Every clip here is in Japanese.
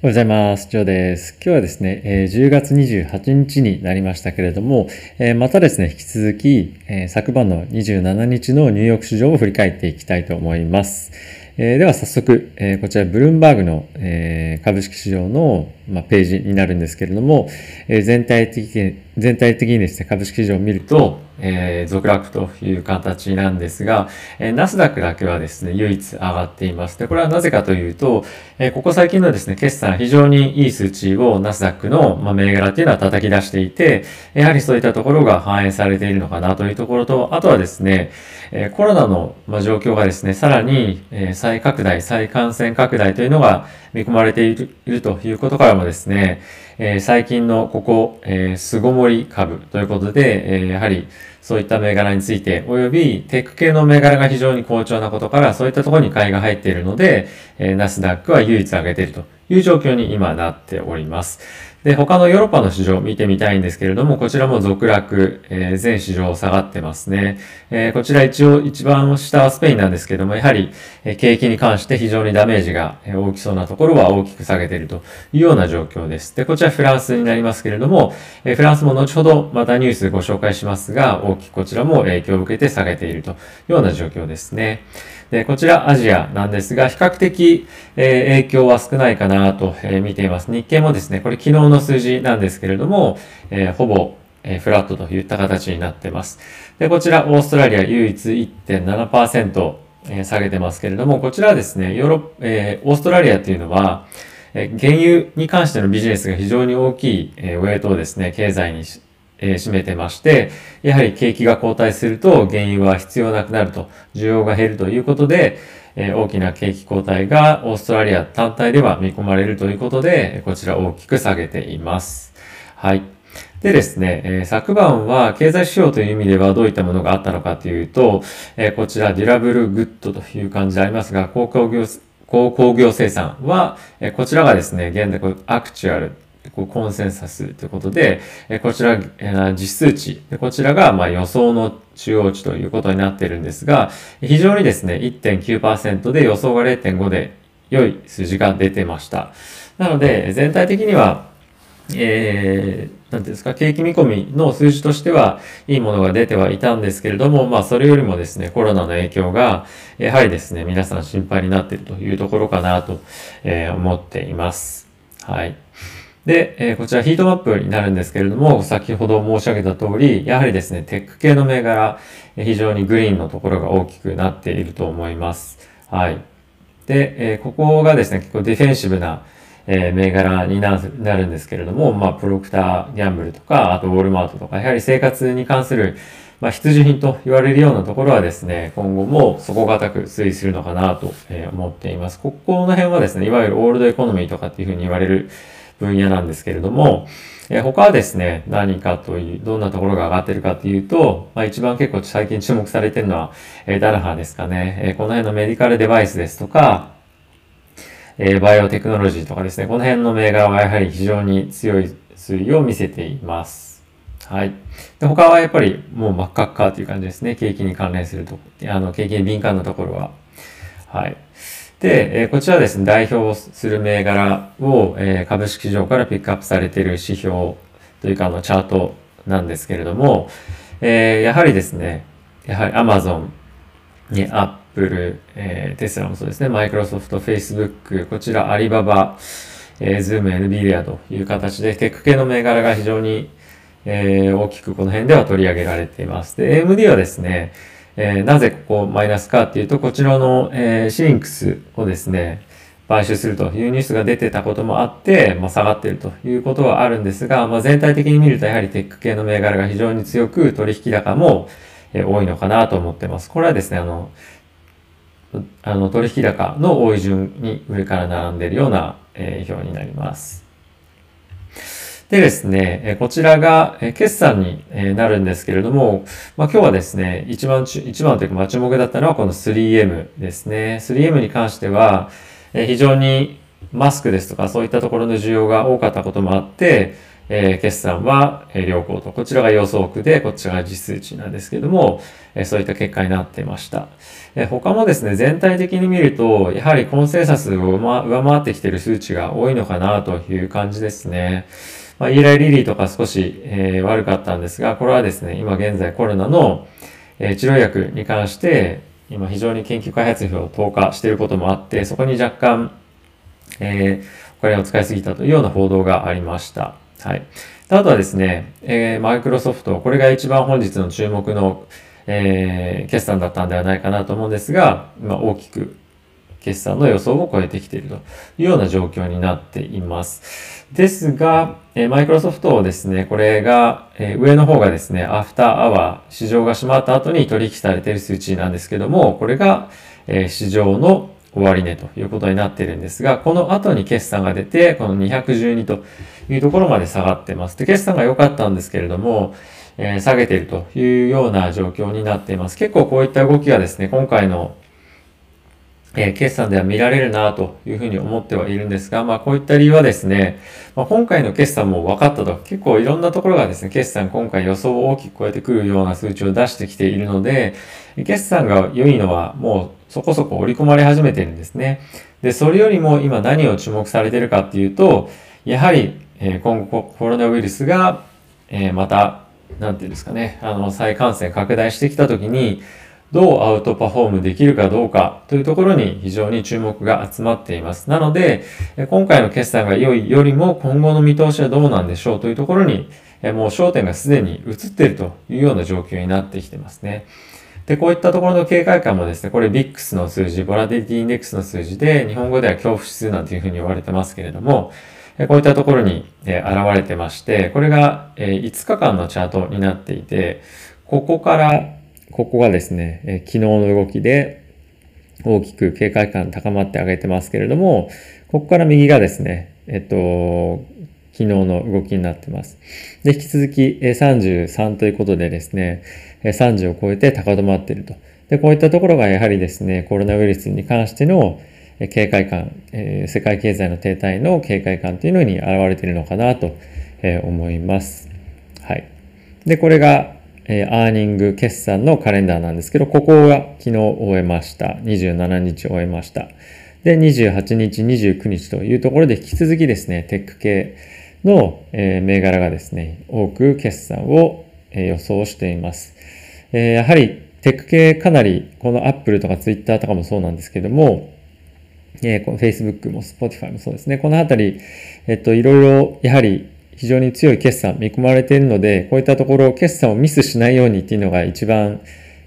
おはようございます。ジョーです。今日はですね、10月28日になりましたけれども、またですね、引き続き、昨晩の27日のニューヨーク市場を振り返っていきたいと思います。えーでは早速、えーこちらブルームバーグの、えー株式市場の、まあ、ページになるんですけれども、えー全体的、全体的にですね、株式市場を見ると、えー続落という形なんですが、えーナスダックだけはですね、唯一上がっています。で、これはなぜかというと、えーここ最近のですね、決算非常にいい数値をナスダックの、まあ、銘柄っていうのは叩き出していて、やはりそういったところが反映されているのかなというところと、あとはですね、えコロナの、ま、状況がですね、さらに、え再拡大、再感染拡大というのが見込まれているということからもですね、え最近のここ、え巣ごもり株ということで、えやはりそういった銘柄について、およびテック系の銘柄が非常に好調なことから、そういったところに買いが入っているので、えナスダックは唯一上げているという状況に今なっております。で、他のヨーロッパの市場を見てみたいんですけれども、こちらも続落、えー全市場下がってますね。えーこちら一応一番下はスペインなんですけども、やはり、えー景気に関して非常にダメージが大きそうなところは大きく下げているというような状況です。で、こちらフランスになりますけれども、えーフランスも後ほどまたニュースご紹介しますが、大きくこちらも影響を受けて下げているというような状況ですね。で、こちらアジアなんですが、比較的、え影響は少ないかなと、え見ています。日経もですね、これ昨日の数字なんですけれども、えほぼ、えフラットといった形になっています。で、こちらオーストラリア唯一1.7%、え下げてますけれども、こちらはですね、ヨーロッ、えーオーストラリアっていうのは、え原油に関してのビジネスが非常に大きい、えウェイトをですね、経済にえー占めてまして、やはり景気が後退すると原油は必要なくなると、需要が減るということで、えー大きな景気後退がオーストラリア単体では見込まれるということで、こちら大きく下げています。はい。でですね、えー昨晩は経済指標という意味ではどういったものがあったのかというと、えーこちら durable good という感じでありますが、鉱工業、鉱工業生産は、えこちらがですね、現在 actual、こうコンセンサスということで、えこちら、え実数値、でこちらがま予想の中央値ということになっているんですが、非常にですね、1.9%で予想が0.5で良い数字が出てました。なので、全体的には、えー、なんていうんですか、景気見込みの数字としては、いいものが出てはいたんですけれども、まあ、それよりもですね、コロナの影響が、やはりですね、皆さん心配になっているというところかなと、え思っています。はい。で、えーこちらヒートマップになるんですけれども、先ほど申し上げた通り、やはりですね、テック系の銘柄、非常にグリーンのところが大きくなっていると思います。はい。で、えーここがですね、結構ディフェンシブな、えー銘柄になるんですけれども、まあ、プロクターギャンブルとか、あとウォールマートとか、やはり生活に関する、まあ、必需品と言われるようなところはですね、今後も底堅く推移するのかなと思っています。ここの辺はですね、いわゆるオールドエコノミーとかっていうふうに言われる分野なんですけれども、え他はですね、何かという、どんなところが上がってるかというと、まあ、一番結構最近注目されてるのは、えダナハですかね。えこの辺のメディカルデバイスですとか、えバイオテクノロジーとかですね、この辺の銘柄はやはり非常に強い推移を見せています。はい。で他はやっぱりもう真っ赤っかという感じですね。景気に関連すると、あの、景気に敏感なところは。はい。で、えこちらですね、代表する銘柄を、え株式市場からピックアップされている指標というか、あの、チャートなんですけれども、えやはりですね、やはり Amazon、ね、Apple、えテスラもそうですね、マイクロソフト、Facebook、こちらアリババ、えー、Zoom、NVIDIA という形で、テック系の銘柄が非常に、え大きくこの辺では取り上げられています。で、AMD はですね、えーなぜここマイナスかっていうと、こちらの、えーシリンクスをですね、買収するというニュースが出てたこともあって、まあ、下がってるということはあるんですが、まあ、全体的に見るとやはりテック系の銘柄が非常に強く取引高も、え多いのかなと思ってます。これはですね、あの、あの取引高の多い順に上から並んでいるような、え表になります。でですね、こちらが、決算になるんですけれども、まあ、今日はですね、一番、一番というか、まあ注目だったのはこの 3M ですね。3M に関しては、非常にマスクですとかそういったところの需要が多かったこともあって、えー、決算は、え良好と、こちらが予想区で、こっちが実数値なんですけども、えそういった結果になってました。え他もですね、全体的に見ると、やはりコンセンサスを上回ってきている数値が多いのかなという感じですね。まあ、イーライリリーとか少し、えー、悪かったんですが、これはですね、今現在コロナの、えー、治療薬に関して、今非常に研究開発費を投下していることもあって、そこに若干、えー、お金を使いすぎたというような報道がありました。はい。あとはですね、え、マイクロソフト、これが一番本日の注目の、え、決算だったんではないかなと思うんですが、ま、大きく決算の予想を超えてきているというような状況になっています。ですが、マイクロソフトをですね、これが、え、上の方がですね、アフターアワー、市場が閉まった後に取引されている数値なんですけども、これが、え、市場の終値ということになっているんですが、この後に決算が出て、この212というところまで下がってます。で、決算が良かったんですけれども、えー、下げているというような状況になっています。結構こういった動きがですね、今回のえー、決算では見られるなというふうに思ってはいるんですが、まあこういった理由はですね、まあ、今回の決算も分かったと、結構いろんなところがですね、決算今回予想を大きく超えてくるような数値を出してきているので、決算が良いのはもうそこそこ織り込まれ始めてるんですね。で、それよりも今何を注目されてるかっていうと、やはり、え、今後コロナウイルスが、え、また、なんていうんですかね、あの、再感染拡大してきたときに、どうアウトパフォームできるかどうかというところに非常に注目が集まっています。なので、今回の決算が良いよりも今後の見通しはどうなんでしょうというところに、もう焦点がすでに移っているというような状況になってきてますね。で、こういったところの警戒感もですね、これ VIX の数字、ボラディティインデックスの数字で、日本語では恐怖指数なんていうふうに言われてますけれども、こういったところに現れてまして、これが5日間のチャートになっていて、ここからここがですね、え昨日の動きで大きく警戒感高まってあげてますけれども、ここから右がですね、えっと、昨日の動きになってます。で、引き続き33ということでですね、30を超えて高止まっていると。で、こういったところがやはりですね、コロナウイルスに関しての警戒感、え世界経済の停滞の警戒感というのに現れているのかなと思います。はい。で、これがえー、アーニング決算のカレンダーなんですけど、ここが昨日終えました。27日終えました。で、28日、29日というところで引き続きですね、テック系の、えー、銘柄がですね、多く決算を、えー、予想しています。え、やはりテック系かなり、この Apple とか Twitter とかもそうなんですけども、えー、この Facebook も Spotify もそうですね。このあたり、えっと、いろいろ、やはり非常に強い決算見込まれているので、こういったところ決算をミスしないようにっていうのが一番、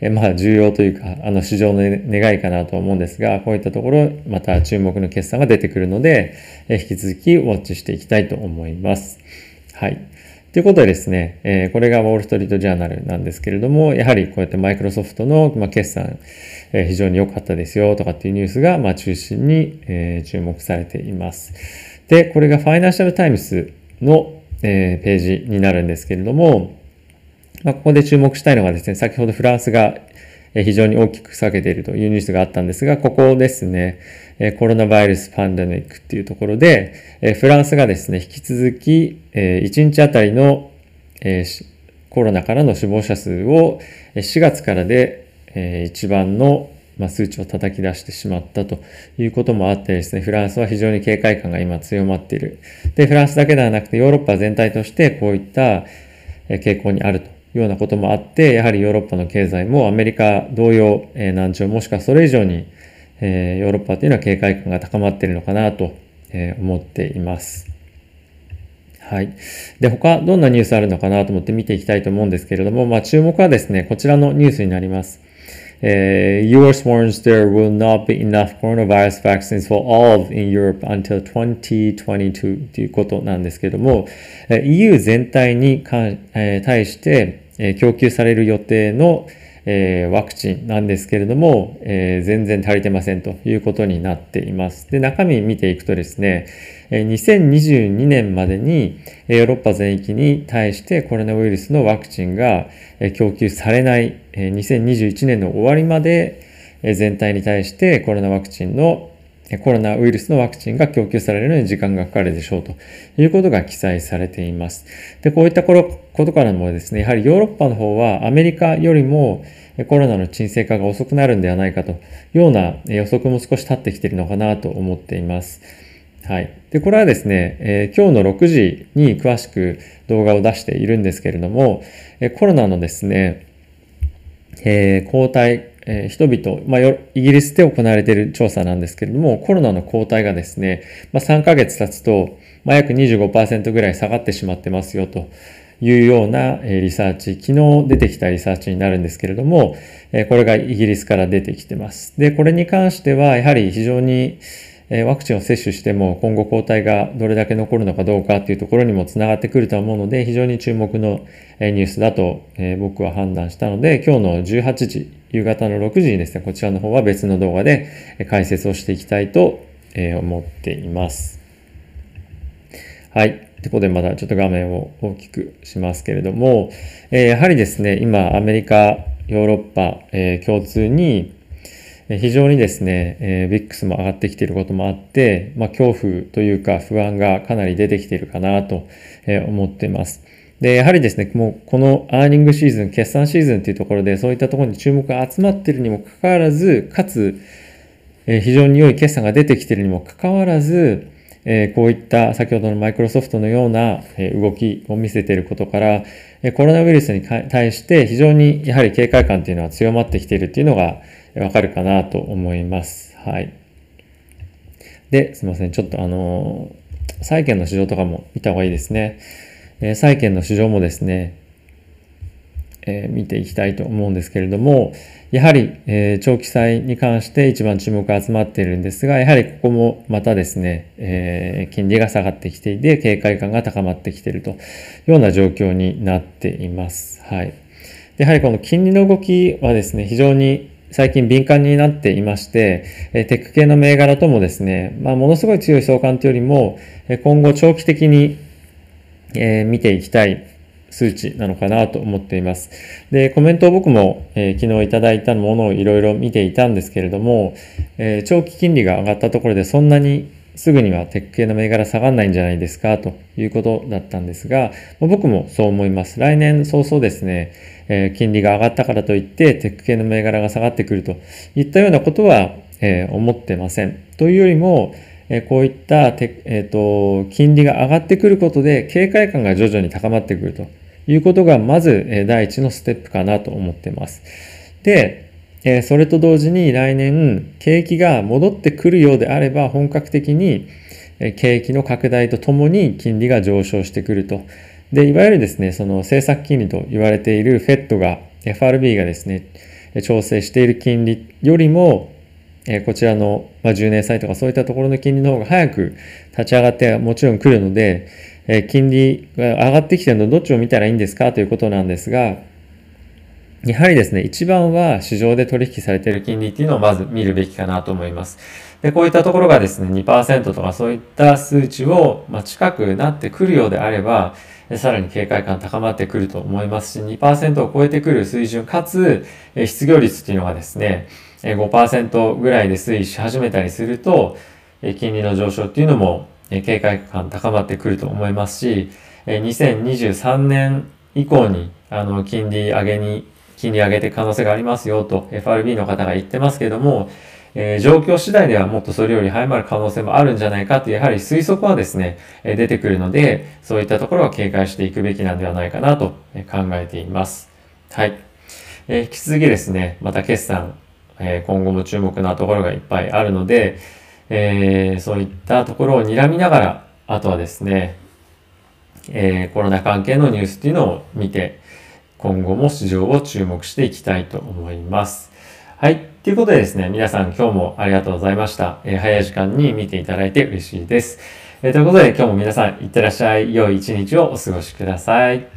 えまあ重要というか、あの市場の願いかなと思うんですが、こういったところまた注目の決算が出てくるので、え引き続きウォッチしていきたいと思います。はい。ということでですね、えこれがウォールストリートジャーナルなんですけれども、やはりこうやってマイクロソフトの、ま決算、え非常に良かったですよとかっていうニュースが、ま中心に、え注目されています。で、これがファイナンシャルタイムスのえー、ページになるんですけれども、まあ、ここで注目したいのがですね、先ほどフランスが非常に大きく下げているというニュースがあったんですが、ここですね、コロナウイルスパンデミックっていうところで、フランスがですね、引き続き1日あたりのコロナからの死亡者数を4月からで一番のまあ、数値を叩き出してしまったということもあってですね、フランスは非常に警戒感が今強まっている。で、フランスだけではなくてヨーロッパ全体としてこういった傾向にあるというようなこともあって、やはりヨーロッパの経済もアメリカ同様、え難聴もしくはそれ以上に、えヨーロッパというのは警戒感が高まっているのかなと、え思っています。はい。で、他どんなニュースあるのかなと思って見ていきたいと思うんですけれども、まあ注目はですね、こちらのニュースになります。Uh, US warns there will not be enough coronavirus vaccines for all in Europe until 2022ということなんですけども、EU 全体に対して供給される予定のえー、ワクチンなんですけれども、えー、全然足りてませんということになっています。で、中身見ていくとですね、2022年までにヨーロッパ全域に対してコロナウイルスのワクチンが供給されない2021年の終わりまで全体に対してコロナワクチンのコロナウイルスのワクチンが供給されるのに時間がかかるでしょうということが記載されています。で、こういったことからもですね、やはりヨーロッパの方はアメリカよりもコロナの沈静化が遅くなるんではないかというような予測も少し立ってきているのかなと思っています。はい。で、これはですね、えー、今日の6時に詳しく動画を出しているんですけれども、えコロナのですね、えー、抗体、え、人々、まあ、イギリスで行われている調査なんですけれども、コロナの抗体がですね、まあ、3ヶ月経つと、まあ、約25%ぐらい下がってしまってますよというようなリサーチ、昨日出てきたリサーチになるんですけれども、これがイギリスから出てきてます。で、これに関しては、やはり非常にワクチンを接種しても今後抗体がどれだけ残るのかどうかっていうところにもつながってくると思うので非常に注目のニュースだと僕は判断したので今日の18時夕方の6時にですねこちらの方は別の動画で解説をしていきたいと思っています。はい。ということでまだちょっと画面を大きくしますけれども、やはりですね今アメリカヨーロッパ、共通に非常にですね、えー、ビックスも上がってきていることもあって、まあ、恐怖というか不安がかなり出てきているかなと思っています。で、やはりですね、もうこのアーニングシーズン、決算シーズンというところでそういったところに注目が集まっているにもかかわらず、かつ、え、非常に良い決算が出てきているにもかかわらず、え、こういった先ほどのマイクロソフトのような、動きを見せていることから、コロナウイルスに対して非常にやはり警戒感というのは強まってきているというのが、わかるかなと思います。はい。で、すいません。ちょっとあのー、債券の市場とかも見た方がいいですね。えー、債券の市場もですね、えー、見ていきたいと思うんですけれども、やはり、えー、長期債に関して一番注目が集まっているんですが、やはりここもまたですね、えー、金利が下がってきていて、警戒感が高まってきているというような状況になっています。はい。やはりこの金利の動きはですね、非常に最近敏感になっていまして、テック系の銘柄ともですね、まあ、ものすごい強い相関というよりも、今後長期的に見ていきたい数値なのかなと思っています。で、コメントを僕も、えー、昨日いただいたものをいろいろ見ていたんですけれども、えー、長期金利が上がったところでそんなにすぐにはテック系の銘柄下がんないんじゃないですかということだったんですが、僕もそう思います。来年早々ですね、えー、金利が上がったからといってテック系の銘柄が下がってくるといったようなことは、えー、思ってません。というよりも、え、こういったて、えーと、金利が上がってくることで警戒感が徐々に高まってくるということがまず、え、第一のステップかなと思ってます。で、えそれと同時に来年景気が戻ってくるようであれば本格的に景気の拡大とともに金利が上昇してくると。で、いわゆるですね、その政策金利と言われている FED が、FRB がですね、調整している金利よりも、こちらの10年債とかそういったところの金利の方が早く立ち上がってもちろん来るので、金利が上がってきてるのどっちを見たらいいんですか？ということなんですが、やはりですね、一番は市場で取引されている金利っていうのをまず見るべきかなと思います。で、こういったところがですね、2%とかそういった数値を、ま近くなってくるようであれば、さらに警戒感高まってくると思いますし、2%を超えてくる水準、かつ、失業率っていうのがですね、5%ぐらいで推移し始めたりすると、金利の上昇っていうのも警戒感高まってくると思いますし、2023年以降に、あの、金利上げに金利上げて可能性がありますよと FRB の方が言ってますけども、えー、状況次第ではもっとそれより早まる可能性もあるんじゃないかという、やはり推測はですね、え出てくるので、そういったところは警戒していくべきなんではないかなと考えています。はい。えー、引き続きですね、また決算、えー、今後も注目なところがいっぱいあるので、えー、そういったところを睨みながら、あとはですね、え、コロナ関係のニュースっていうのを見て、今後も市場を注目していきたいと思います。はい。ということでですね、皆さん今日もありがとうございました。えー、早い時間に見ていただいて嬉しいです。えー、ということで今日も皆さんいってらっしゃい。良い一日をお過ごしください。